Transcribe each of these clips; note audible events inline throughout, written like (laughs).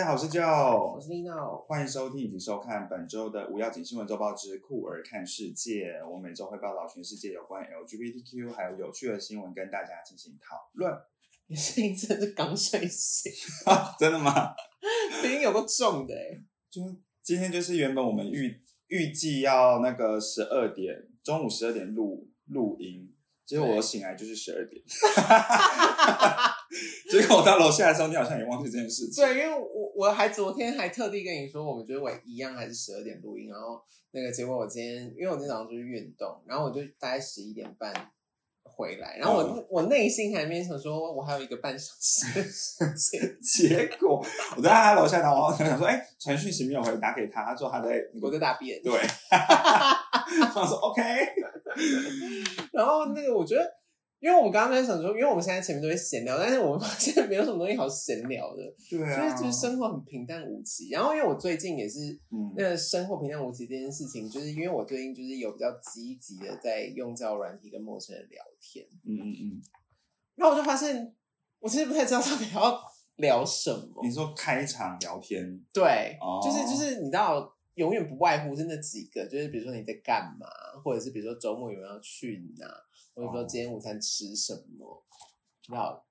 家好，我是 Joe，我是 Lino。欢迎收听以及收看本周的无要紧新闻周报之酷儿看世界。我每周会报道全世界有关 LGBTQ 还有有趣的新闻，跟大家进行讨论。你声音真的是刚睡醒，(laughs) 真的吗？声音有个重的哎。就今天就是原本我们预预计要那个十二点中午十二点录录音，结果我醒来就是十二点。(laughs) (laughs) 结果我到楼下的时候，你好像也忘记这件事情。对，因为我我还昨天还特地跟你说，我们觉得我一样还是十二点录音，然后那个结果我今天，因为我今天早上出去运动，然后我就大概十一点半回来，然后我、我内心还没想说，我还有一个半小时结果我在他楼下，然后我想说，哎，传讯息没有回，打给他，他说他在我在大便，对，(laughs) 他说 OK，(laughs) 然后那个我觉得。因为我们刚刚在想说，因为我们现在前面都会闲聊，但是我们发现没有什么东西好闲聊的，对啊，就是就是生活很平淡无奇。然后因为我最近也是，嗯，那个生活平淡无奇这件事情，就是因为我最近就是有比较积极的在用交友软体跟陌生人聊天，嗯嗯嗯，然后我就发现，我其实不太知道到底要聊什么。你说开场聊天，对，就是就是你知道，永远不外乎是那几个，就是比如说你在干嘛，或者是比如说周末有没有要去哪。或者说今天午餐吃什么？要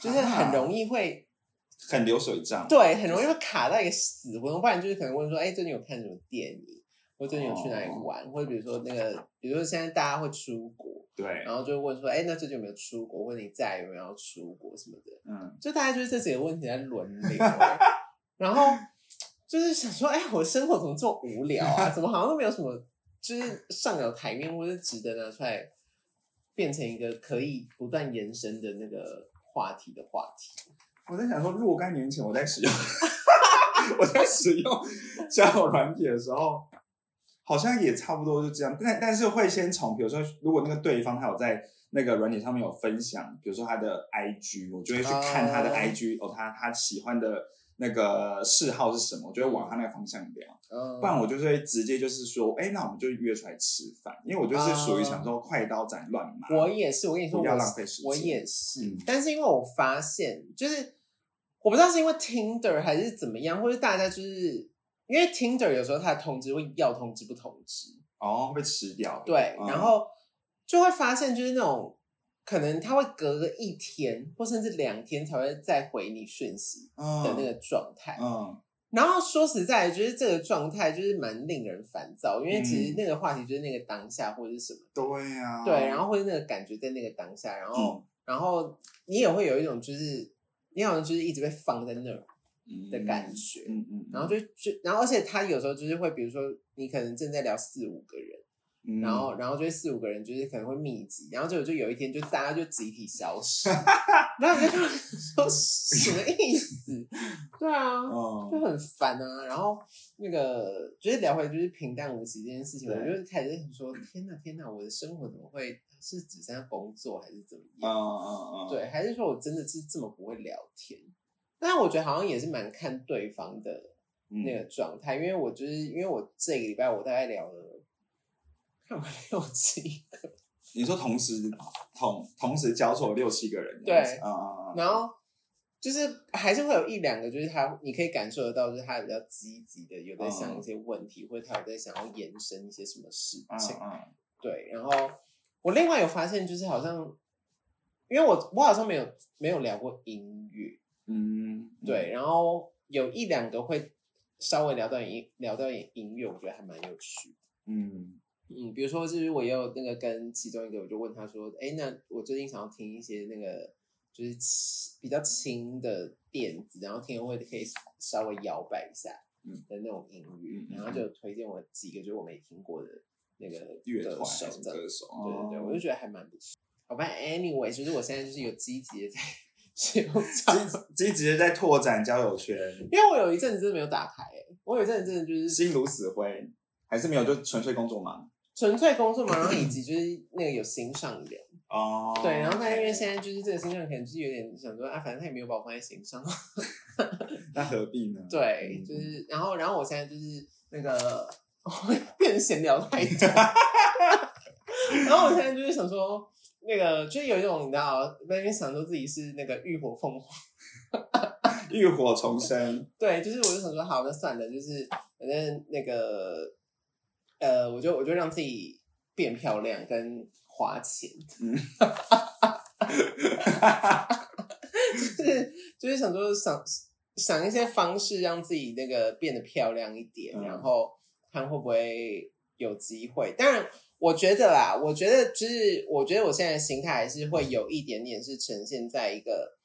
就是很容易会 (laughs) 很流水账，对，很容易会卡到一个死胡同。不然就是可能问说，哎，最近有看什么电影？或最近有去哪里玩？或者比如说那个，比如说现在大家会出国，对，然后就问说，哎，那最近有没有出国？或者你再有没有要出国什么的？嗯，就大家就是这几个问题在轮流。(laughs) 然后就是想说，哎，我生活怎么这么无聊啊？怎么好像都没有什么就是上有台面或者值得拿出来。变成一个可以不断延伸的那个话题的话题。我在想说，若干年前我在使用，(laughs) 我在使用交友软体的时候，好像也差不多就这样。但但是会先从，比如说，如果那个对方他有在那个软体上面有分享，比如说他的 IG，我就会去看他的 IG，哦，他他喜欢的。那个嗜好是什么？我就会往他那个方向聊，不然我就是会直接就是说，哎，那我们就约出来吃饭，因为我就是属于想说快刀斩乱麻。我也是，我跟你说，不要浪费时间。我也是，但是因为我发现，就是我不知道是因为 Tinder 还是怎么样，或者大家就是因为 Tinder 有时候他的通知会要通知不通知，哦，会被吃掉。对，然后就会发现就是那种。可能他会隔个一天或甚至两天才会再回你讯息的那个状态，嗯，然后说实在，就是这个状态就是蛮令人烦躁，因为其实那个话题就是那个当下或者是什么，对呀，对，然后或者那个感觉在那个当下，然后然后你也会有一种就是你好像就是一直被放在那儿的感觉，嗯嗯，然后就就然后而且他有时候就是会比如说你可能正在聊四五个人。然后，然后就四五个人，就是可能会密集，然后就就有一天，就大家就集体消失，(laughs) 然后就说什么意思？对啊，(laughs) 就很烦啊。然后那个就是聊回就是平淡无奇这件事情，我就开始说：天哪，天哪，我的生活怎么会是只剩下工作，还是怎么样？嗯嗯嗯，对，还是说我真的是这么不会聊天？但我觉得好像也是蛮看对方的那个状态，因为我就是因为我这个礼拜我大概聊了。(laughs) 六七个，你说同时同同时交错六七个人，对，嗯然后就是还是会有一两个，就是他你可以感受得到，就是他比较积极的，有在想一些问题，或者他有在想要延伸一些什么事情，嗯嗯，对。然后我另外有发现，就是好像因为我我好像没有没有聊过音乐，嗯，对。然后有一两个会稍微聊到音聊到音音乐，我觉得还蛮有趣，嗯。嗯，比如说，就是我也有那个跟其中一个，我就问他说：“哎，那我最近想要听一些那个就是比较轻的电子，然后听会可以稍微摇摆一下的那种音乐，然后就推荐我几个就是我没听过的那个乐团歌手，对对对，我就觉得还蛮不错。好吧，Anyway，就是我现在就是有积极的在 (laughs) 使用，积积极的在拓展交友圈，因为我有一阵子真的没有打开，哎，我有一阵子真的就是心如死灰，还是没有，就纯粹工作忙。纯粹工作嘛，然后以及就是那个有心上人哦，对，然后他因为现在就是这个心上人可能就是有点想说啊，反正他也没有把我放在心上，(laughs) 那何必呢？对，就是然后然后我现在就是那个 (laughs) 变闲聊太多，(laughs) 然后我现在就是想说，那个就是有一种你知道，在那边想说自己是那个浴火凤凰，浴火重生。对，就是我就想说，好，那算了，就是反正那个呃，我就我就让自己变漂亮跟花钱，嗯，(laughs) 就是就是想说想想一些方式让自己那个变得漂亮一点，然后看会不会有机会。当然。我觉得啦，我觉得就是，我觉得我现在的心态还是会有一点点是呈现在一个，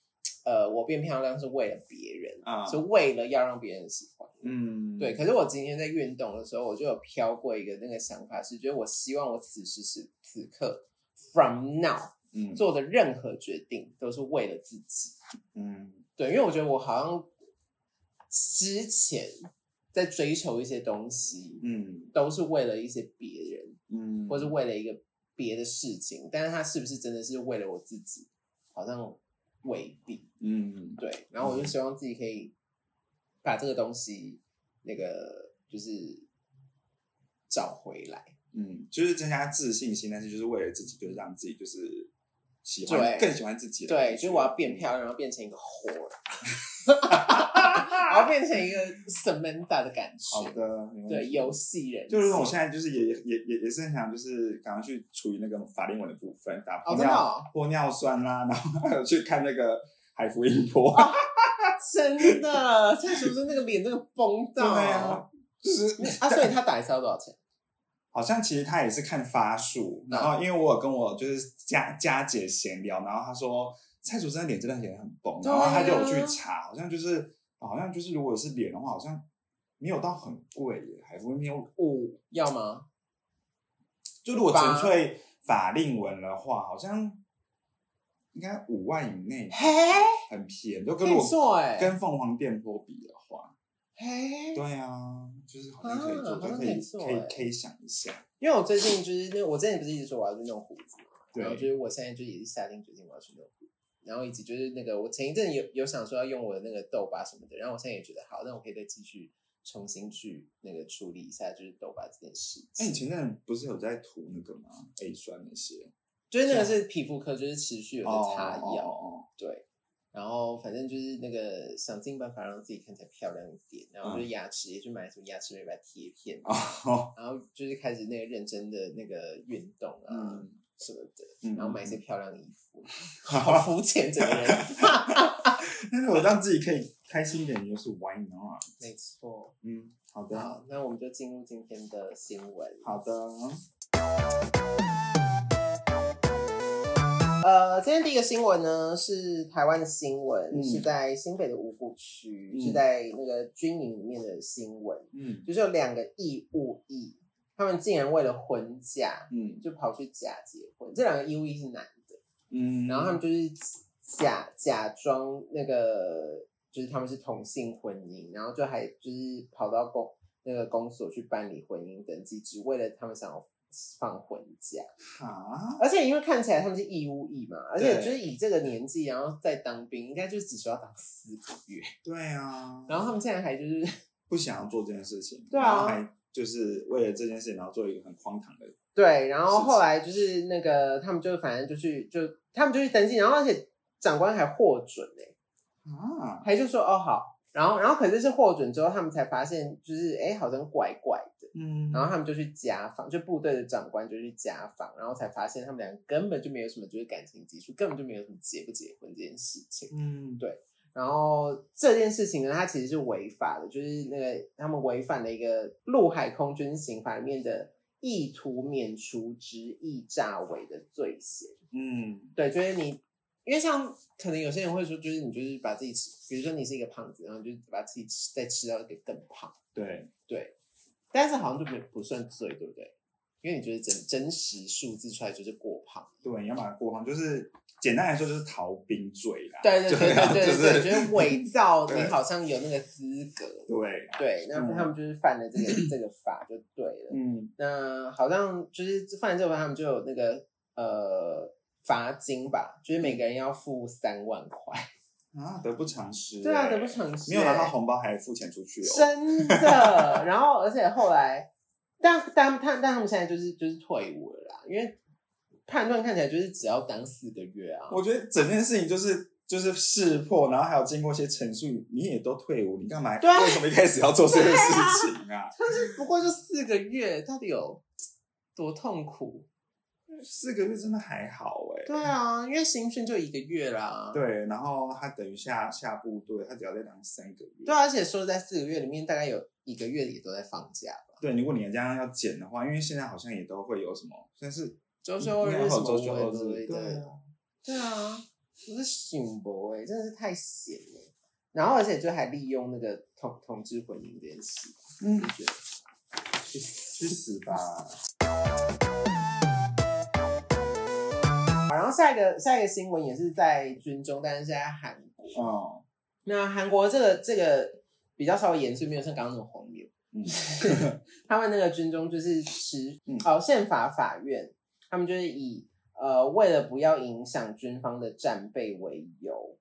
呃，我变漂亮是为了别人，是为了要让别人喜欢。嗯，对。可是我今天在运动的时候，我就有飘过一个那个想法，是觉得我希望我此时此此刻，from now，嗯，做的任何决定都是为了自己。嗯，对，因为我觉得我好像之前在追求一些东西，嗯，都是为了一些别人。嗯，或是为了一个别的事情，但是他是不是真的是为了我自己？好像未必。嗯，对。然后我就希望自己可以把这个东西，那个就是找回来。嗯，就是增加自信心，但是就是为了自己，就是让自己就是喜欢更喜欢自己。对，就是我要变漂亮，然后变成一个火。(laughs) (laughs) 然后变成一个 Samantha 的感觉。好的，对，游戏人。就是我现在就是也也也也是很想，就是赶快去处理那个法令纹的部分，打玻尿玻尿酸啦，然后还有去看那个海福音波。(laughs) 真的，蔡叔叔那个脸那个崩到。对啊，就是 (laughs) 啊，所以他打一次要多少钱？好像其实他也是看发数，然后因为我有跟我就是佳佳姐闲聊，然后他说蔡叔生的脸真的也很崩，然后他就有去查，好像就是。好像就是，如果是脸的话，好像没有到很贵耶，还不会没有五要吗？就如果纯粹法令纹的话，好像应该五万以内，很便宜。就跟我跟凤凰电波比的话，嘿，对啊，就是好像可以做，就可以可以可以想一下。因为我最近就是那我之前不是一直说我要去弄胡子嘛，然后就是我现在就也是下定决心我要去弄。然后以及就是那个，我前一阵有有想说要用我的那个痘疤什么的，然后我现在也觉得好，那我可以再继续重新去那个处理一下，就是痘疤这件事。哎，你前阵不是有在涂那个吗？A 酸那些，就是那个是皮肤科，就是持续有在擦药。对，然后反正就是那个想尽办法让自己看起来漂亮一点，然后就是牙齿也去买什么牙齿美白贴片，然后就是开始那个认真的那个运动啊。什么的，然后买一些漂亮的衣服，(laughs) 好肤浅这个人。(laughs) 但是我让自己可以开心一点，就是 Why not？(laughs) 没错，嗯，好的，好，那我们就进入今天的新闻。好的。呃，今天第一个新闻呢是台湾的新闻，是在新北的五股区，是在那个军营里面的新闻。嗯，就是有两个义务役。他们竟然为了婚假，嗯，就跑去假结婚。这两个 U E 是男的，嗯，然后他们就是假假装那个，就是他们是同性婚姻，然后就还就是跑到公那个公所去办理婚姻登记，只为了他们想要放婚假啊！而且因为看起来他们是义务役嘛，而且就是以这个年纪，然后再当兵，应该就只需要当四个月。对啊，然后他们现在还就是不想要做这件事情，对啊。就是为了这件事，然后做一个很荒唐的。对，然后后来就是那个他们就反正就去就他们就去登记，然后而且长官还获准哎，啊，还就说哦好，然后然后可是是获准之后，他们才发现就是哎好像怪怪的，嗯，然后他们就去家访，就部队的长官就去家访，然后才发现他们两个根本就没有什么就是感情基础，根本就没有什么结不结婚这件事情，嗯，对。然后这件事情呢，它其实是违法的，就是那个他们违反了一个陆海空军刑法里面的意图免除执意诈伪的罪嫌。嗯，对，就是你，因为像可能有些人会说，就是你就是把自己吃，比如说你是一个胖子，然后就把自己吃再吃到一个更胖。对对，但是好像就不不算罪，对不对？因为你觉得真真实数字出来就是过胖。对，你要把它过胖，就是。简单来说就是逃兵罪啦，对对对对对对，就是伪造你好像有那个资格，对。对，那他们就是犯了这个这个法就对了，嗯，那好像就是犯了这个法，他们就有那个呃罚金吧，就是每个人要付三万块啊，得不偿失，对啊，得不偿失，没有拿到红包还付钱出去哦，真的，然后而且后来，但但他但他们现在就是就是退伍了啦，因为。判断看起来就是只要当四个月啊。我觉得整件事情就是就是识破，然后还有经过一些陈述，你也都退伍，你干嘛？对啊，为什么一开始要做这件事情啊？(laughs) 但是不过就四个月，到底有多痛苦？四个月真的还好哎。对啊，因为新训就一个月啦。对，然后他等于下下部队，他只要再当三个月。对，而且说在四个月里面，大概有一个月也都在放假吧。对，如果你这样要减的话，因为现在好像也都会有什么，但是周休日什么之类的。对啊，对啊，我是醒博哎，真的是太闲了。然后而且就还利用那个同同志婚姻这件事，嗯，觉得去去死吧。好然后下一个下一个新闻也是在军中，但是是在韩国。哦，那韩国这个这个比较稍微严肃，没有像刚刚那么荒谬。嗯，(laughs) 他们那个军中就是持哦宪法法院，他们就是以呃为了不要影响军方的战备为由，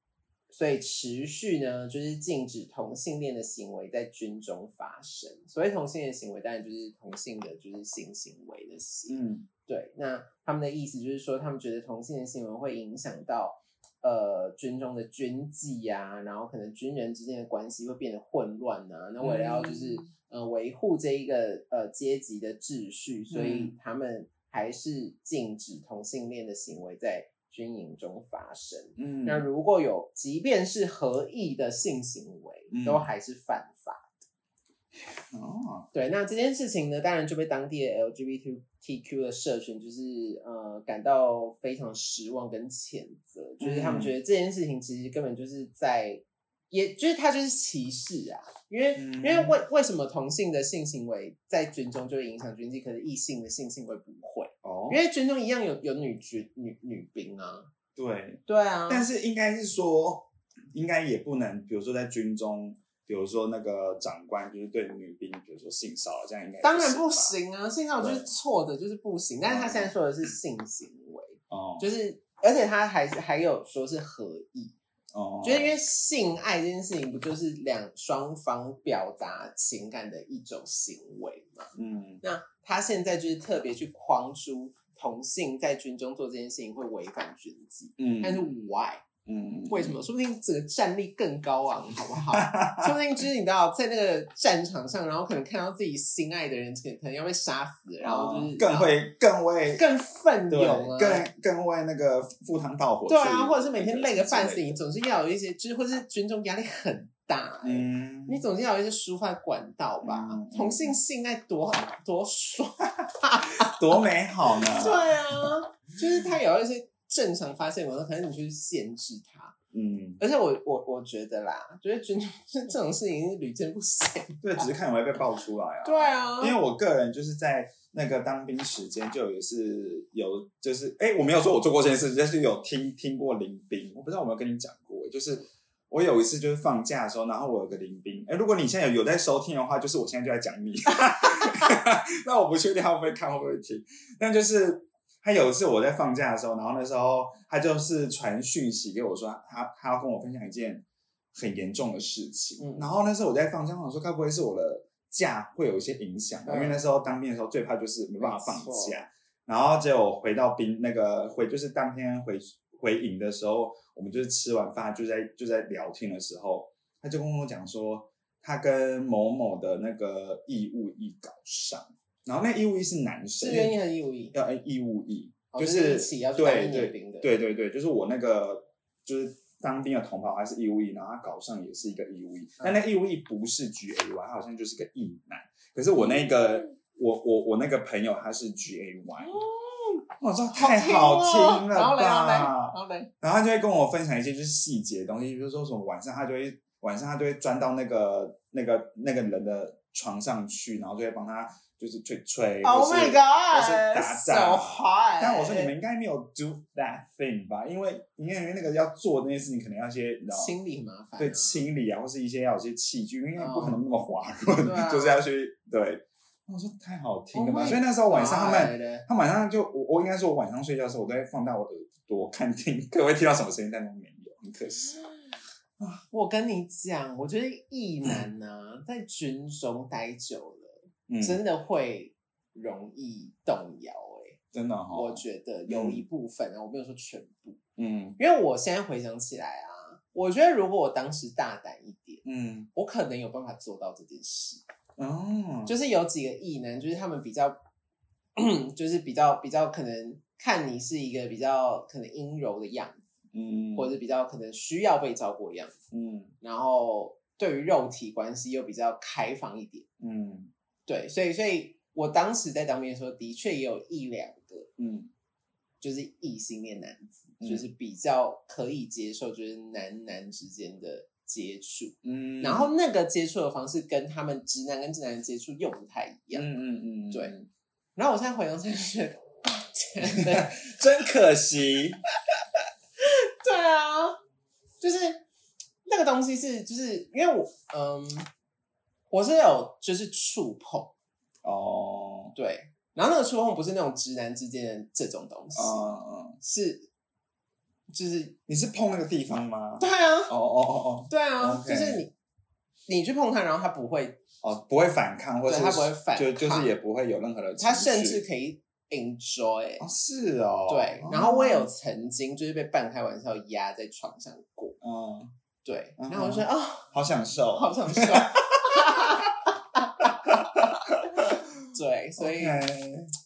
所以持续呢就是禁止同性恋的行为在军中发生。所谓同性恋行为，当然就是同性的就是性行为的性。嗯。对，那他们的意思就是说，他们觉得同性恋行为会影响到呃军中的军纪啊，然后可能军人之间的关系会变得混乱啊。那为了要就是呃维护这一个呃阶级的秩序，所以他们还是禁止同性恋的行为在军营中发生。嗯，那如果有，即便是合意的性行为，都还是犯法。哦，对，那这件事情呢，当然就被当地的 LGBTQ 的社群就是呃感到非常失望跟谴责，就是他们觉得这件事情其实根本就是在，也就是他就是歧视啊，因为因为为为什么同性的性行为在军中就会影响军纪，可是异性的性行为不会哦，因为军中一样有有女军女女兵啊，对对啊，但是应该是说，应该也不能，比如说在军中。比如说那个长官就是对女兵，比如说性骚扰，这样应该当然不行啊！性骚扰就是错的，就是不行。但是他现在说的是性行为，哦，就是而且他还是还有说是合意，哦，就是因为性爱这件事情不就是两双方表达情感的一种行为嘛？嗯，那他现在就是特别去框出同性在军中做这件事情会违反军纪，嗯，但是 why？嗯，为什么？说不定整个战力更高昂，(laughs) 好不好？说不定就是你知道，在那个战场上，然后可能看到自己心爱的人可可能要被杀死，然后就是更会更为更奋勇啊，更更为那个赴汤蹈火。对啊，或者是每天累个半死，你总是要有一些，就是或是军中压力很大，嗯，你总是要有一些抒发管道吧？同性性爱多 (laughs) 多爽，多美好呢？对啊，就是他有一些。正常发现我可能你去限制他，嗯，而且我我我觉得啦，觉得军这这种事情是屡见不鲜。对，只是看有没有被爆出来啊。对啊，因为我个人就是在那个当兵时间就也是有，就是哎，我没有说我做过这件事，但是有听听过临兵。我不知道有没有跟你讲过，就是我有一次就是放假的时候，然后我有个临兵。哎，如果你现在有有在收听的话，就是我现在就在讲你。(laughs) 那我不确定他会不会看，会不会听，但就是。他有一次我在放假的时候，然后那时候他就是传讯息给我说，他他要跟我分享一件很严重的事情。嗯，然后那时候我在放假，我说该不会是我的假会有一些影响？因为那时候当兵的时候最怕就是没办法放假。然后结果回到兵那个回就是当天回回营的时候，我们就是吃完饭就在就在聊天的时候，他就跟我讲说他跟某某的那个义务役搞上。然后那义务役是男生，志愿役还是义务役？要义务役，就是对对对对对，就是我那个就是当兵的同袍，还是义务役，然后他搞上也是一个义务役，但那义务役不是 G A Y，他好像就是个役男。可是我那个我我我那个朋友他是 G A Y，我说太好听了吧，然后然后他就会跟我分享一些就是细节的东西，比如说什么晚上他就会晚上他就会钻到那个那个那个人的床上去，然后就会帮他。就是吹吹，或是或是打仗，但我说你们应该没有 do that thing 吧？因为因为那个要做那些事情，可能要些清理麻烦，对清理啊，或是一些要有些器具，因为不可能那么滑润，就是要去对。我说太好听了嘛，所以那时候晚上他们，他晚上就我我应该说，我晚上睡觉的时候，我都会放大我耳朵看听，可会听到什么声音，但都没有，很可惜啊。我跟你讲，我觉得异男呢，在军中待久了。真的会容易动摇哎，真的哈，我觉得。有一部分啊，我没有说全部，嗯。因为我现在回想起来啊，我觉得如果我当时大胆一点，嗯。我可能有办法做到这件事。哦，就是有几个异男，就是他们比较，(clears throat) 就是比较比较可能看你是一个比较可能阴柔的样子，嗯。或者是比较可能需要被照顾的样子，嗯。然后对于肉体关系又比较开放一点，嗯。对，所以所以我当时在当面的时候，的确也有一两个嗯。就是异性恋男子，嗯。就是比较可以接受，就是男男之间的接触，嗯，然后那个接触的方式跟他们直男跟直男的接触又不太一样。嗯嗯嗯，对。然后我现在回想起来，(laughs) 真可惜，就是那个东西是，就是因为我嗯，我是有就是触碰，哦，对，然后那个触碰不是那种直男之间的这种东西，嗯，是就是你是碰那个地方吗？对啊，哦哦哦哦对啊 OK 就是你你去碰它，然后它不会，哦哦，不会反抗，或者对他不会反就就是抗也不会有任何的情绪，它甚至可以 enjoy。哦是哦，对，然后我也有曾经就是被半开玩笑压在床上过，嗯，对，然后我就说啊，好享受，好享受。对，所以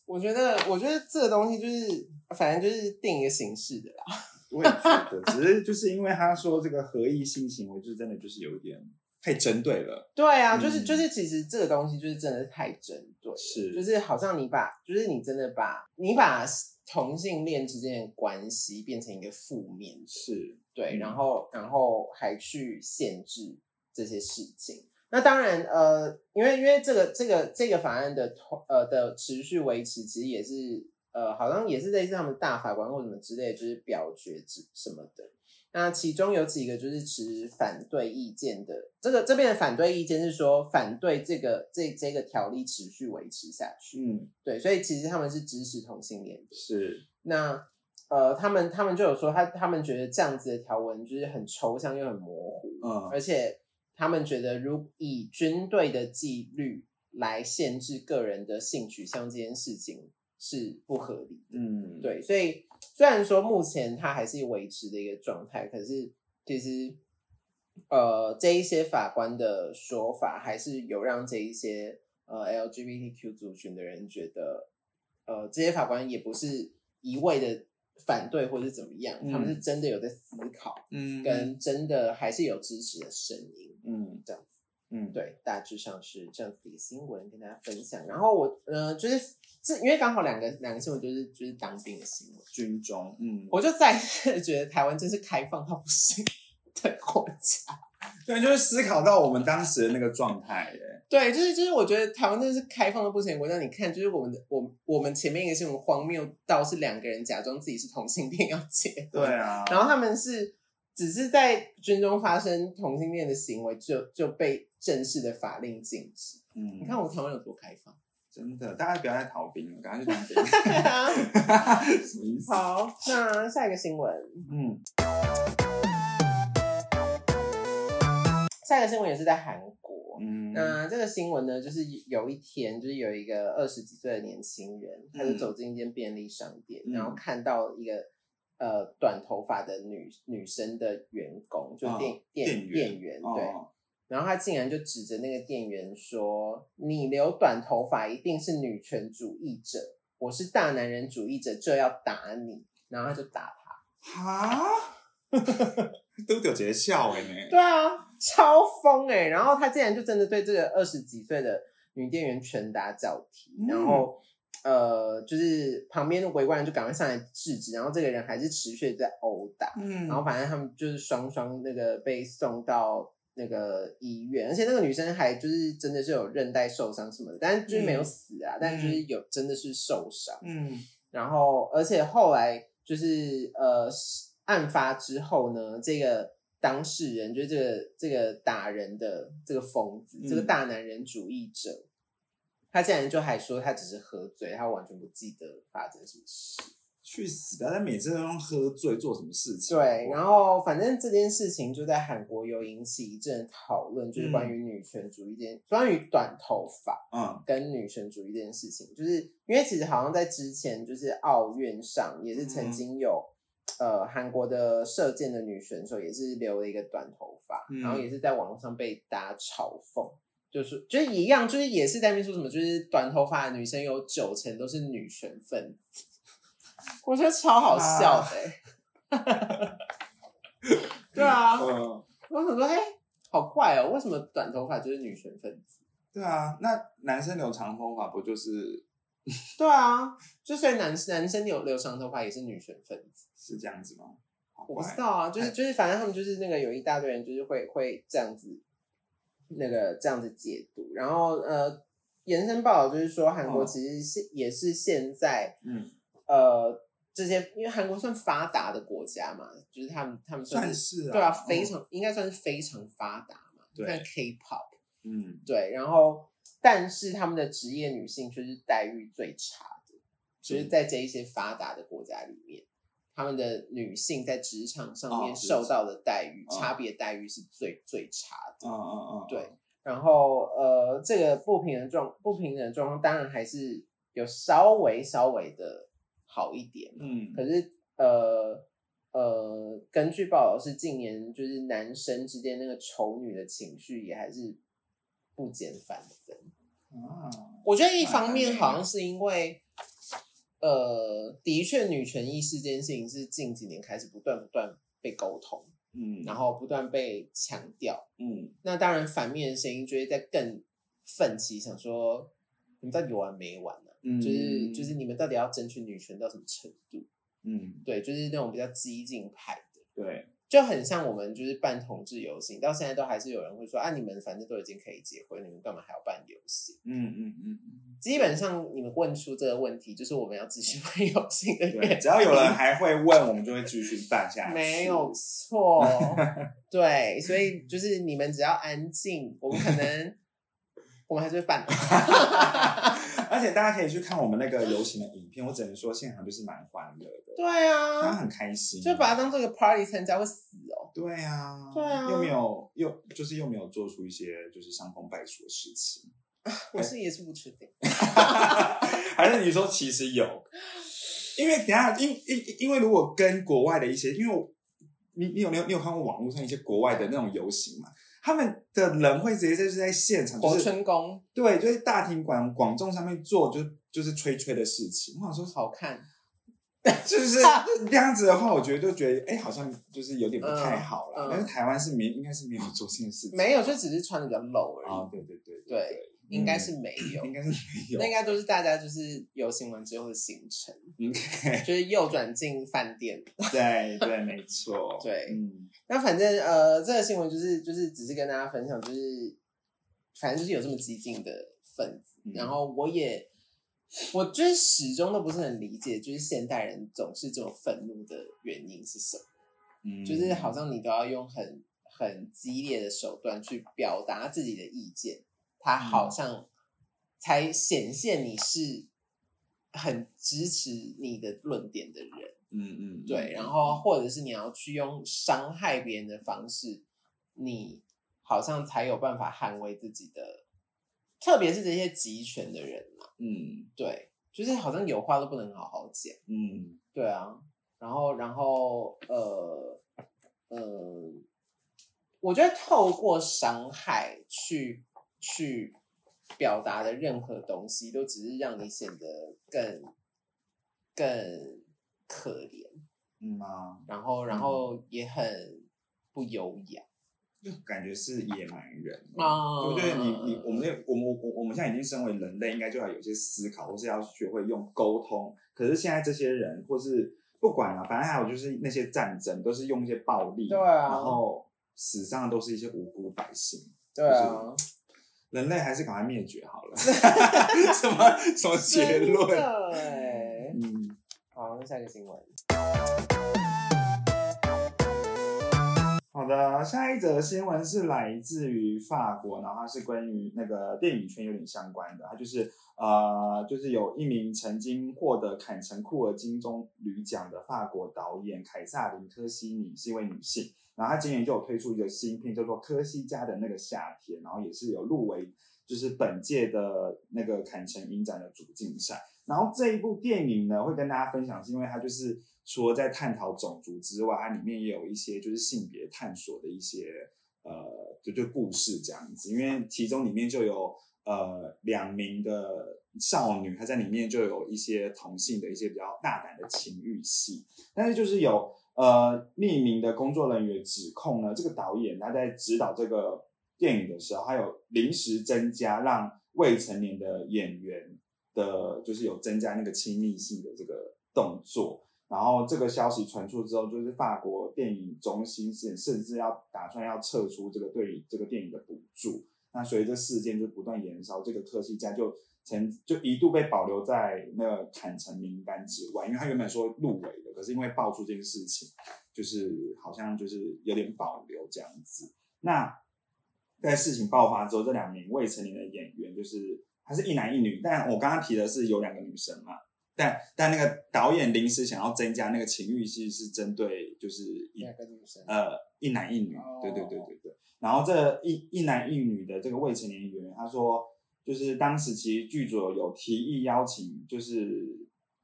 我觉得，我觉得这个东西就是，反正就是定一个形式的啦。(laughs) 我也觉得，只是就是因为他说这个合意性行为，就真的就是有点太针对了，对啊，就是嗯。就是，其实这个东西就是真的是太针对，是。就是好像你把，就是你真的把你把同性恋之间的关系变成一个负面，是，对，嗯然后然后还去限制这些事情。那当然，呃，因为因为这个这个这个法案的通呃的持续维持，其实也是呃，好像也是类似他们大法官或什么之类，就是表决之什么的。那其中有几个就是持反对意见的，这个这边的反对意见是说反对这个这这个条例持续维持下去。嗯，对，所以其实他们是支持同性恋的。是，那呃，他们他们就有说他他们觉得这样子的条文就是很抽象又很模糊，嗯而且他们觉得如以军队的纪律来限制个人的性取向这件事情是不合理的。嗯，，对，所以虽然说目前它还是维持的一个状态，可是其实呃这一些法官的说法还是有让这一些呃 LGBTQ 族群的人觉得，呃这些法官也不是一味的反对或者是怎么样，他们是真的有在思考，嗯，跟真的还是有支持的声音。嗯这样子，嗯，对，大致上是这样子的一个新闻跟大家分享。然后我呃，就是这因为刚好两个两个新闻就是就是当兵的新闻，军中，嗯，我就再次觉得台湾真是开放到不行的国家。对，就是思考到我们当时的那个状态，耶，对，就是就是我觉得台湾真的是开放到不行的国家。你看，就是我们的我我们前面一个新闻荒谬到是两个人假装自己是同性恋要结婚，对啊，然后他们是只是在军中发生同性恋的行为就就被正式的法令禁止。嗯，你看我们台湾有多开放。真的，大家不要再逃兵了，赶快去当兵，(laughs) 对啊，什么意思？好，那下一个新闻，嗯下一个新闻也是在韩国。嗯，那这个新闻呢，就是有一天，就是有一个二十几岁的年轻人，他就走进一间便利商店，嗯然后看到一个呃短头发的女女生的员工，就哦店、店店员店员对，哦然后他竟然就指着那个店员说：“你留短头发一定是女权主义者，我是大男人主义者，就要打你。”然后他就打他。哈，(laughs) 都有节笑哎呢，对啊，超疯哎、然后他竟然就真的对这个二十几岁的女店员拳打脚踢，嗯。然后呃，就是旁边的围观人就赶快上来制止，然后这个人还是持续地在殴打，嗯。然后反正他们就是双双那个被送到那个医院，而且那个女生还就是真的是有韧带受伤什么的，但是就是没有死啊，但就是有真的是受伤。嗯。然后，而且后来就是呃，案发之后呢，这个当事人就是这个这个打人的这个疯子，嗯这个大男人主义者，他竟然就还说他只是喝醉，他完全不记得发生什么事。去死！吧！他每次都用喝醉做什么事情。对，然后反正这件事情就在韩国有引起一阵讨论，就是关于女权主义这件，关于短头发，嗯，跟女权主义这件事情，就是因为其实好像在之前就是奥运上也是曾经有，呃，韩国的射箭的女选手也是留了一个短头发，然后也是在网络上被大家嘲讽，就是就是一样，就是也是在那边说什么，就是短头发的女生有九成都是女权分子。我觉得超好笑的，对啊，嗯我想说，哎，好怪哦，为什么短头发就是女权分子？对啊，那男生留长头发不就是？(laughs) 对啊，就所以男男生留留长头发也是女权分子，是这样子吗？我不知道啊，就是就是，反正他们就是那个有一大堆人，就是会会这样子，那个这样子解读，然后呃，延伸报道就是说，韩国其实是也是现在，嗯。呃，这些因为韩国算发达的国家嘛，就是他们他们算是对啊，非常应该算是非常发达嘛。对，K-pop，嗯，对，然后但是他们的职业女性却是待遇最差的，就是在这一些发达的国家里面，他们的女性在职场上面受到的待遇差别待遇是最最差的。嗯嗯嗯，对。然后呃，这个不平等状不平等状况，当然还是有稍微稍微的。好一点，嗯，可是呃呃，根据报道是近年就是男生之间那个丑女的情绪也还是不减反增啊。我觉得一方面好像是因为，呃，的确女权意识这件事情是近几年开始不断不断被沟通，嗯，然后不断被强调，嗯，那当然反面的声音就会在更奋起，想说你们到底有完没完呢？就是就是你们到底要争取女权到什么程度？嗯，对，就是那种比较激进派的，对，就很像我们就是办同志游行，到现在都还是有人会说啊，你们反正都已经可以结婚，你们干嘛还要办游行？嗯嗯嗯基本上你们问出这个问题，就是我们要继续办游行的原因。只要有人还会问，我们就会继续办下去。没有错，(laughs) 对，所以就是你们只要安静，我们可能 (laughs) 我们还是会办。(laughs) 而且大家可以去看我们那个游行的影片，我只能说现场就是蛮欢乐的。对啊，他很开心，就把它当做一个 party 参加会死哦。对啊，对啊，又没有又就是又没有做出一些就是伤风败俗的事情。我是也是不确定，(laughs) 还是你说其实有？因为等下因因因为如果跟国外的一些，因为你你有没有你有看过网络上一些国外的那种游行嘛？他们的人会直接就是在现场，就是春宫，对，就是大庭广广众上面做，就是就是吹吹的事情。我想说好看，(laughs) 就是 (laughs) 这样子的话，我觉得就觉得哎，好像就是有点不太好了。但是台湾是没，应该是没有做这件事情，没有，就只是穿的比较露而已。啊，对对对对。应该是没有，应该是没有。那应该都是大家就是游行完之后的行程，(laughs) 嗯，就是右转进饭店。(laughs) 对对，没错。(laughs) 对，嗯，那反正呃，这个新闻就是就是只是跟大家分享，就是反正就是有这么激进的分子。然后我也，我就是始终都不是很理解，就是现代人总是这种愤怒的原因是什么？嗯，就是好像你都要用很很激烈的手段去表达自己的意见。他好像才显现你是很支持你的论点的人，嗯嗯，对，然后或者是你要去用伤害别人的方式，你好像才有办法捍卫自己的，特别是这些集权的人嘛，嗯，对，就是好像有话都不能好好讲，嗯，对啊，然后然后呃呃，我觉得透过伤害去。去表达的任何东西，都只是让你显得更更可怜，嗯啊？然后，然后也很不优雅，就感觉是野蛮人啊！对不对？你你我们那我们我我们现在已经身为人类，应该就要有些思考，或是要学会用沟通。可是现在这些人，或是不管了，反正还有就是那些战争，都是用一些暴力，对啊，然后死伤的都是一些无辜百姓，对啊。人类还是赶快灭绝好了。(laughs) 什么什么结论？对，嗯，好，那下一个新闻。好的，下一则新闻是来自于法国，然后它是关于那个电影圈有点相关的，它就是呃，就是有一名曾经获得坎城库尔金棕榈奖的法国导演凯撒琳科西尼是一位女性，然后他今年就有推出一个新片叫做《科西嘉的那个夏天》，然后也是有入围，就是本届的那个坎城影展的主竞赛。然后这一部电影呢，会跟大家分享，是因为它就是。除了在探讨种族之外，它里面也有一些就是性别探索的一些呃，就就故事这样子。因为其中里面就有呃两名的少女，她在里面就有一些同性的一些比较大胆的情欲戏。但是就是有呃匿名的工作人员指控呢，这个导演他在指导这个电影的时候，他有临时增加让未成年的演员的，就是有增加那个亲密性的这个动作。然后这个消息传出之后，就是法国电影中心甚甚至要打算要撤出这个对这个电影的补助。那随着事件就不断延烧，这个科西嘉就曾就一度被保留在那个坎城名单之外，因为他原本说入围的，可是因为爆出这件事情，就是好像就是有点保留这样子。那在事情爆发之后，这两名未成年的演员就是他是一男一女，但我刚刚提的是有两个女生嘛。但但那个导演临时想要增加那个情欲戏，是针对就是一呃一男一女，对对对对对。然后这一一男一女的这个未成年演员，他说就是当时其实剧组有提议邀请就是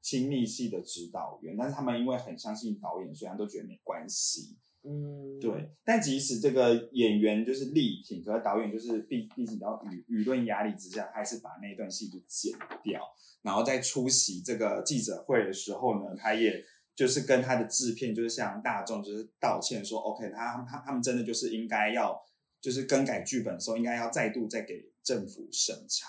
亲密戏的指导员，但是他们因为很相信导演，虽然都觉得没关系。嗯，对，但即使这个演员就是力挺，可是导演就是毕毕竟要舆舆论压力之下，还是把那段戏就剪掉。然后在出席这个记者会的时候呢，他也就是跟他的制片就是向大众就是道歉说，OK，他他他们真的就是应该要就是更改剧本的时候，应该要再度再给政府审查，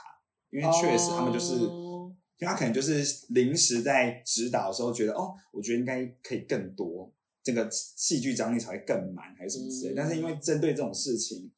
因为确实他们就是，因为他可能就是临时在指导的时候觉得，哦，我觉得应该可以更多。这个戏剧张力才会更满，还是什么之类？但是因为针对这种事情，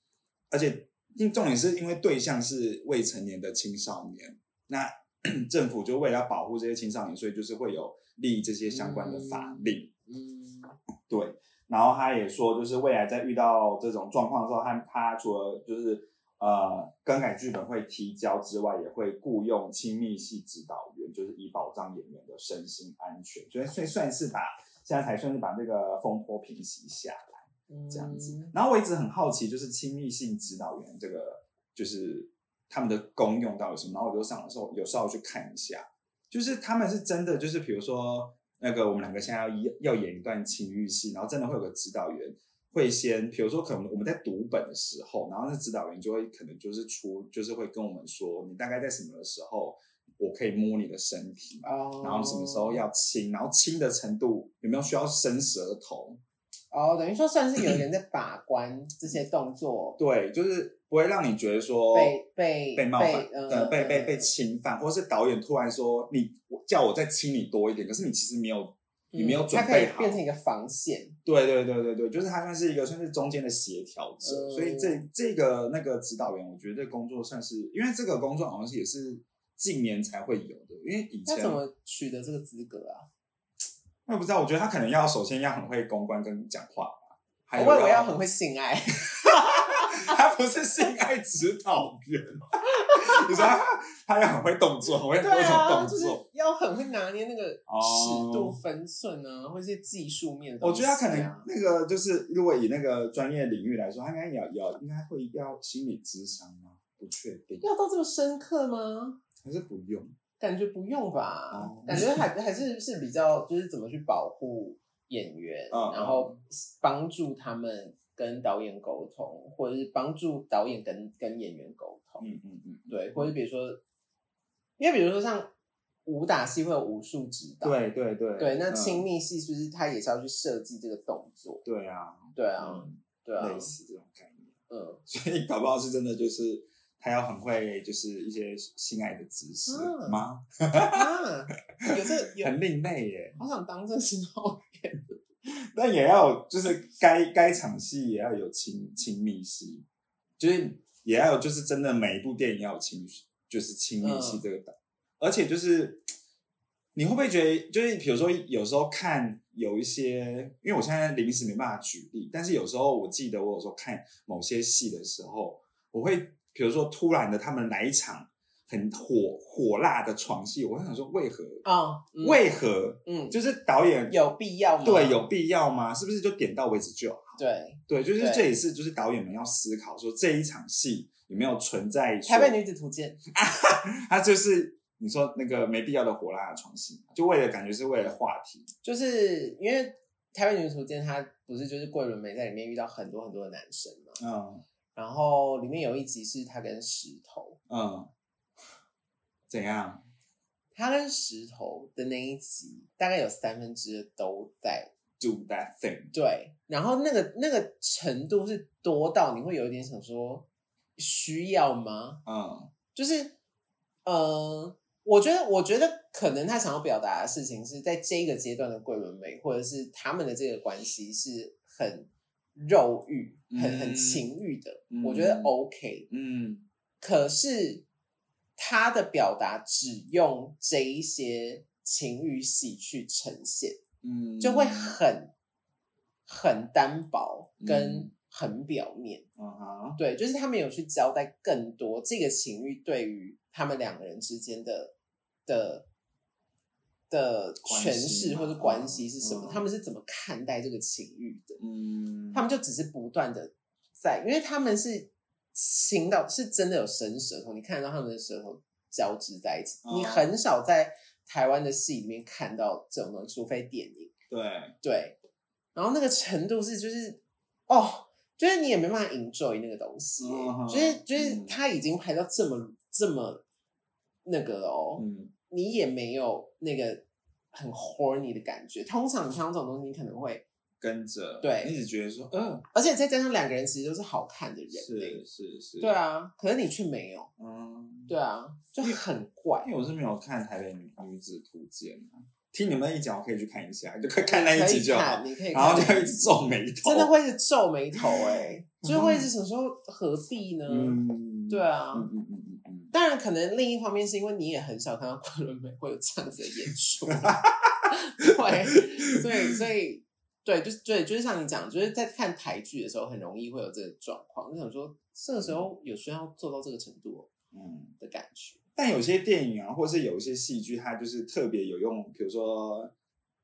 而且因重点是因为对象是未成年的青少年，那 (coughs) 政府就为了保护这些青少年，所以就是会有立这些相关的法令。嗯，对。然后他也说，就是未来在遇到这种状况的时候，他他除了就是呃更改剧本会提交之外，也会雇佣亲密系指导员，就是以保障演员的身心安全。所以所以算是把。现在才算是把这个风波平息下来，这样子。然后我一直很好奇，就是亲密性指导员这个，就是他们的功用到底什么？然后我就上的时候有时候去看一下，就是他们是真的，就是比如说那个我们两个现在要要演一段情欲戏，然后真的会有个指导员会先，比如说可能我们在读本的时候，然后那指导员就会可能就是出，就是会跟我们说，你大概在什么的时候。我可以摸你的身体，然后什么时候要亲，然后亲的程度有没有需要伸舌头？哦，等于说算是有人在把关这些动作。对，就是不会让你觉得说被被被冒犯，呃，被被被侵犯，或者是导演突然说你叫我再亲你多一点，可是你其实没有，你没有准备好，变成一个防线。对对对对对，就是他算是一个算是中间的协调者，所以这这个那个指导员，我觉得工作算是，因为这个工作好像是也是。近年才会有的，因为以前他怎么取得这个资格啊？(tsk) 我也不知道，我觉得他可能要首先要很会公关跟讲话吧，还我要很会性爱，(laughs) 他不是性爱指导员，(laughs) 你说他也很会动作，很会多种动作，要很会拿捏那个尺度分寸啊，或是技术面。我觉得他可能那个就是，如果以那个专业领域来说，他应该要要应该会要心理智商吗？不确定，要到这么深刻吗？还是不用，感觉不用吧。(laughs) 感觉还 (laughs) 还是是比较，就是怎么去保护演员，然后帮助他们跟导演沟通，或者是帮助导演跟跟演员沟通。嗯嗯嗯，对，或者比如说，因为比如说像武打戏会有武术指导，对对对，对，那亲密戏是不是他也是要去设计这个动作？对啊，对啊，对啊，类似这种概念。嗯，所以搞不好是真的就是。他要很会，就是一些性爱的知识吗？(laughs) 有这很另类耶！好想当这时候，(laughs) 但也要就是该该场戏也要有亲亲密戏，就是也要有就是真的每一部电影要有亲，就是亲密戏这个的，而且就是你会不会觉得，就是比如说有时候看有一些，因为我现在临时没办法举例，但是有时候我记得我有时候看某些戏的时候，我会比如说突然的他们来一场很火火辣的床戏，我会想说为何啊？为何？嗯，就是导演有必要吗？对，有必要吗？是不是就点到为止就好？对对，就是这也是就是导演们要思考说这一场戏有没有存在《台北女子图鉴》，他就是。你说那个没必要的火辣的床戏，就为了感觉是为了话题，就是因为《台北女子图鉴》它不是就是桂纶镁在里面遇到很多很多的男生嘛，嗯，然后里面有一集是他跟石头，嗯，怎样？他跟石头的那一集大概有三分之都在 do that thing，对，然后那个那个程度是多到你会有一点想说需要吗？嗯，就是嗯。我觉得，我觉得可能他想要表达的事情是在这个阶段的桂纶镁，或者是他们的这个关系是很肉欲、很很情欲的。我觉得 OK，嗯。可是他的表达只用这一些情欲戏去呈现，嗯，就会很很单薄跟很表面。嗯对，就是他没有去交代更多这个情欲对于。他们两个人之间的的的诠释或者关系是什么？他们是怎么看待这个情欲的？嗯，他们就只是不断的在，因为他们是情到是真的有伸舌头，你看得到他们的舌头交织在一起。你很少在台湾的戏里面看到这种东西，除非电影。对对，然后那个程度是就是哦，就是你也没办法 enjoy 那个东西，就是就是他已经拍到这么。这么那个哦，嗯，你也没有那个很 horny 的感觉。通常你看到这种东西，你可能会跟着，对，一直觉得说，嗯，而且再加上两个人其实都是好看的人，是是是，对啊，可是你却没有，嗯，对啊，就很怪。因为我是没有看《台北女女子图鉴》听你们一讲，我可以去看一下，就可以看那一集就好，你可以，然后就一直皱眉头，真的会是皱眉头，哎，就会是想说何必呢？嗯，对啊，嗯嗯嗯。当然，可能另一方面是因为你也很少看到昆仑美会有这样子的演出，(laughs) 对，所以所以对，就是对，就是像你讲，就是在看台剧的时候，很容易会有这个状况。就想说，这个时候有需要做到这个程度，嗯的感觉。但有些电影啊，或是有一些戏剧，它就是特别有用，比如说。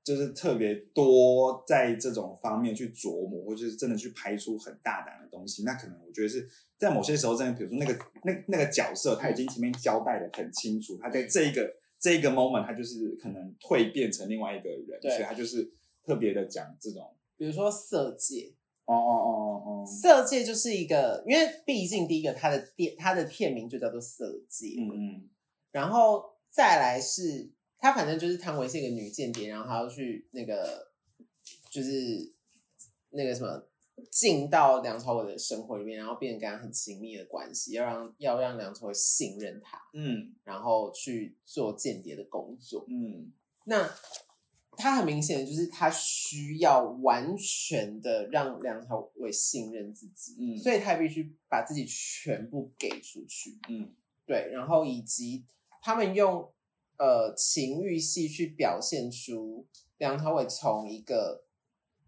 就是特别多在这种方面去琢磨，或者是真的去拍出很大胆的东西，那可能我觉得是在某些时候，真的，比如说那个那那个角色，他已经前面交代的很清楚，他在这一个这一个 moment，他就是可能蜕变成另外一个人，所以他就是特别的讲这种，比如说色戒，哦哦哦哦。哦，色戒就是一个，因为毕竟第一个它的电他的片名就叫做色戒，嗯嗯，然后再来是。他反正就是汤唯是一个女间谍，然后她要去那个，就是那个什么进到梁朝伟的生活里面，然后变成跟他很亲密的关系，要让要让梁朝伟信任他，嗯，然后去做间谍的工作，嗯，那他很明显就是他需要完全的让梁朝伟信任自己，嗯，所以他必须把自己全部给出去，嗯，对，然后以及他们用。呃，情欲戏去表现出梁朝伟从一个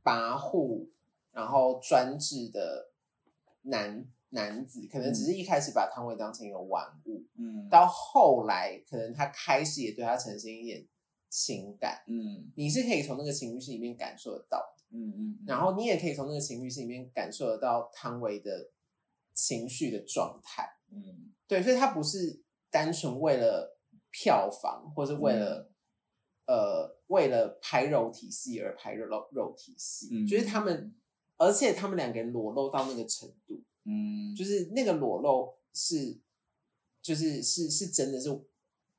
跋扈然后专制的男男子，可能只是一开始把汤唯当成一个玩物，嗯，到后来可能他开始也对他产生一点情感，嗯，你是可以从那个情绪戏里面感受得到，嗯嗯，然后你也可以从那个情绪戏里面感受得到汤唯的情绪的状态，嗯，对，所以他不是单纯为了。票房，或是为了呃，为了拍肉体戏而拍肉肉肉体戏，就是他们，而且他们两个人裸露到那个程度，嗯，就是那个裸露是，就是是是真的是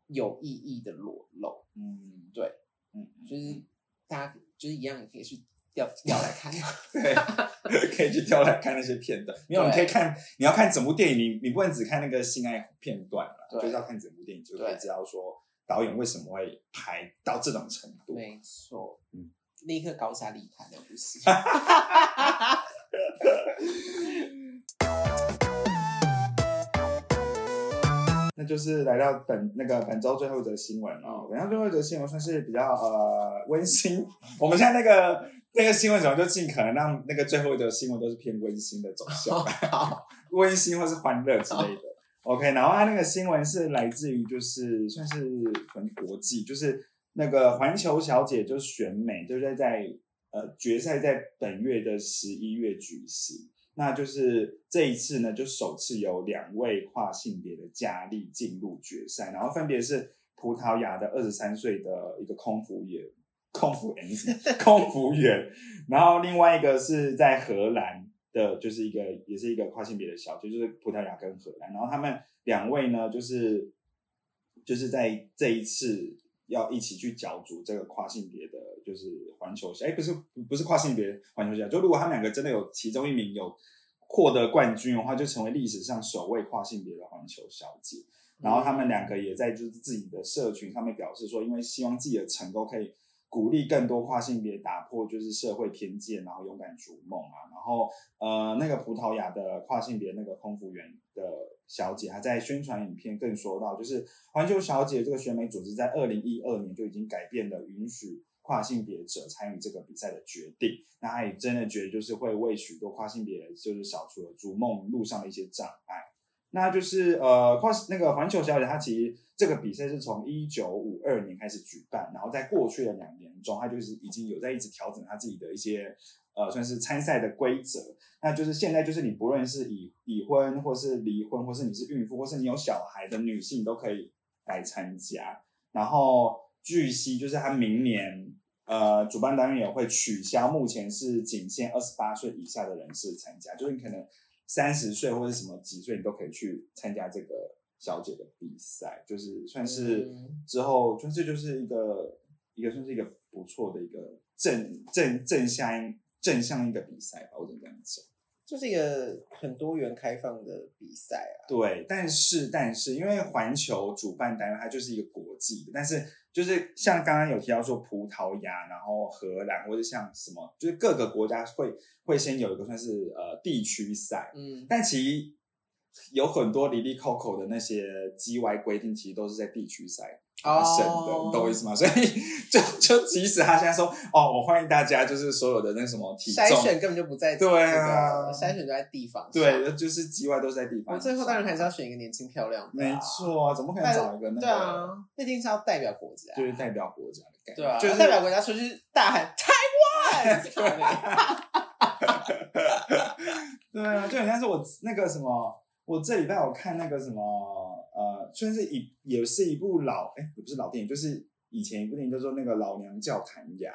有意义的裸露，嗯，对，嗯，就是大家就是一样也可以去。调调来看，(laughs) 对，可以去调来看那些片段。因为你可以看，你要看整部电影，你你不能只看那个性爱片段了，就是要看整部电影，就可以知道说导演为什么会拍到这种程度。没错，嗯，立刻高下立判的不是。(laughs) (laughs) 那就是来到本那个本周最后一则新闻哦。本周最后一则新闻算是比较呃温馨。我们现在那个那个新闻么就尽可能让那个最后一则新闻都是偏温馨的走向，温馨或是欢乐之类的。OK，然后他那个新闻是来自于就是算是很国际，就是那个环球小姐就是选美，就是在呃决赛在本月的十一月举行。那就是这一次呢，就首次有两位跨性别的佳丽进入决赛，然后分别是葡萄牙的二十三岁的一个空服员，空服员，(laughs) 空服员，然后另外一个是在荷兰的，就是一个也是一个跨性别的小姐，就是葡萄牙跟荷兰，然后他们两位呢，就是就是在这一次要一起去角逐这个跨性别的，就是环球赛，哎，不是不是跨性别环球赛，就如果他们两个真的有其中一名有。获得冠军的话，就成为历史上首位跨性别的环球小姐。然后他们两个也在就是自己的社群上面表示说，因为希望自己的成功可以鼓励更多跨性别打破就是社会偏见，然后勇敢逐梦啊。然后呃，那个葡萄牙的跨性别那个空服员的小姐，还在宣传影片更说到，就是环球小姐这个选美组织在二零一二年就已经改变了允许。跨性别者参与这个比赛的决定，那他也真的觉得就是会为许多跨性别就是扫除了逐梦路上的一些障碍。那就是呃跨那个环球小姐，她其实这个比赛是从一九五二年开始举办，然后在过去的两年中，她就是已经有在一直调整她自己的一些呃算是参赛的规则。那就是现在就是你不论是已已婚或是离婚，或是你是孕妇，或是你有小孩的女性都可以来参加。然后据悉就是她明年。呃，主办单位也会取消，目前是仅限二十八岁以下的人士参加，就是你可能三十岁或者什么几岁，你都可以去参加这个小姐的比赛，就是算是之后，就这就是一个一个算是一个不错的一个正正正向正向一个比赛吧，我只能这样讲。就是一个很多元开放的比赛啊。对，但是但是因为环球主办单位它就是一个国际的，但是就是像刚刚有提到说葡萄牙，然后荷兰或者像什么，就是各个国家会会先有一个算是呃地区赛，嗯，但其实有很多离离扣扣的那些 G Y 规定，其实都是在地区赛。发生的，你懂我意思吗？所以就就即使他现在说哦，我欢迎大家，就是所有的那什么体筛选根本就不在对啊，筛选都在地方，对，就是机外都是在地方。我最后当然还是要选一个年轻漂亮的，没错啊，怎么可能找一个那个？对啊，那定是要代表国家，就是代表国家的感觉，对啊，就是代表国家出去大喊台湾，对啊，就好像是我那个什么，我这礼拜我看那个什么。呃，算是一也是一部老哎，也不是老电影，就是以前一部电影叫做那个《老娘叫谭雅》，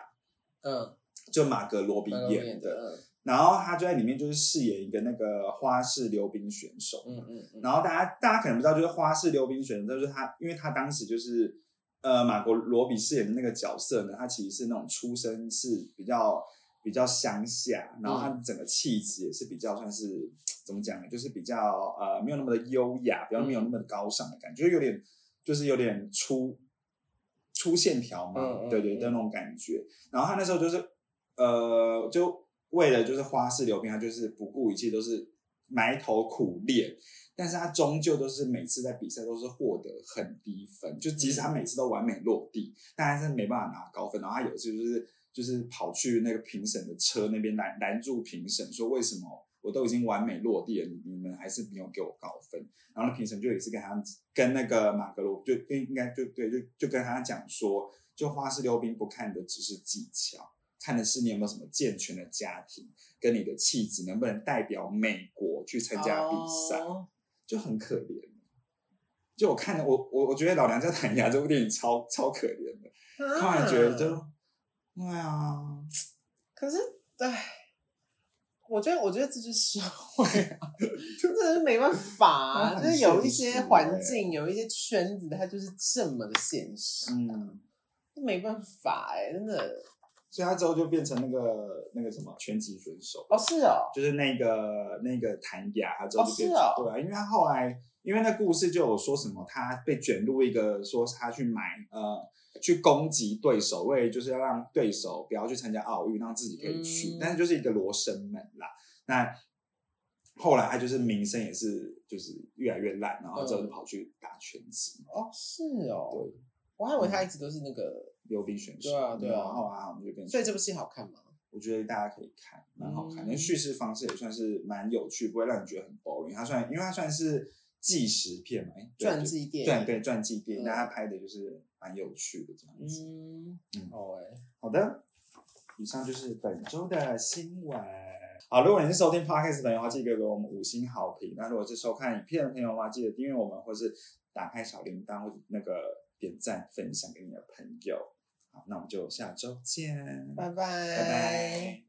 嗯，就马格罗比演的，然后他就在里面就是饰演一个那个花式溜冰选手，嗯嗯，然后大家大家可能不知道，就是花式溜冰选手就是他，因为他当时就是呃马格罗比饰演的那个角色呢，他其实是那种出身是比较比较乡下，然后他整个气质也是比较算是。怎么讲呢？就是比较呃，没有那么的优雅，比较没有那么的高尚的感觉，有点就是有点粗粗线条嘛，对对的那种感觉。然后他那时候就是呃，就为了就是花式溜冰，他就是不顾一切都是埋头苦练，但是他终究都是每次在比赛都是获得很低分，就即使他每次都完美落地，但还是没办法拿高分。然后他有一次就是就是跑去那个评审的车那边拦拦住评审，说为什么？我都已经完美落地了，你你们还是没有给我高分。然后评审就也是跟他跟那个马格罗就应应该就对就就跟他讲说，就花式溜冰不看的只是技巧，看的是你有没有什么健全的家庭，跟你的气质能不能代表美国去参加比赛，就很可怜。就我看的我我我觉得老梁在谈牙这部电影超超可怜的，突然觉得就，哎呀，可是对。我觉得，我觉得这就是社会啊，真的是没办法啊，(laughs) 就是有一些环境，有一些圈子，它就是这么的现实，嗯，没办法哎，真的。所以他之后就变成那个那个什么拳击选手哦，是哦，就是那个那个谭雅，他之后就变成对啊，因为他后来因为那故事就有说什么，他被卷入一个说他去买呃。去攻击对手，为就是要让对手不要去参加奥运，让自己可以去，但是就是一个罗生门啦。那后来他就是名声也是就是越来越烂，然后之后就跑去打拳击。哦，是哦，对，我还以为他一直都是那个溜冰选手。对啊，对啊。然后啊，我们就变。所以这部戏好看吗？我觉得大家可以看，蛮好看。那叙事方式也算是蛮有趣，不会让你觉得很 boring。它算，因为它算是纪实片嘛，传记电影，对对，传记电影，大家拍的就是蛮有趣的这样子。嗯嗯，好哎，好的，以上就是本周的新闻。好，如果你是收听 podcast 的朋友的话，记得给我们五星好评。那如果是收看影片的朋友的话，记得订阅我们，或是打开小铃铛，或者那个点赞分享给你的朋友。好，那我们就下周见，拜拜，拜拜。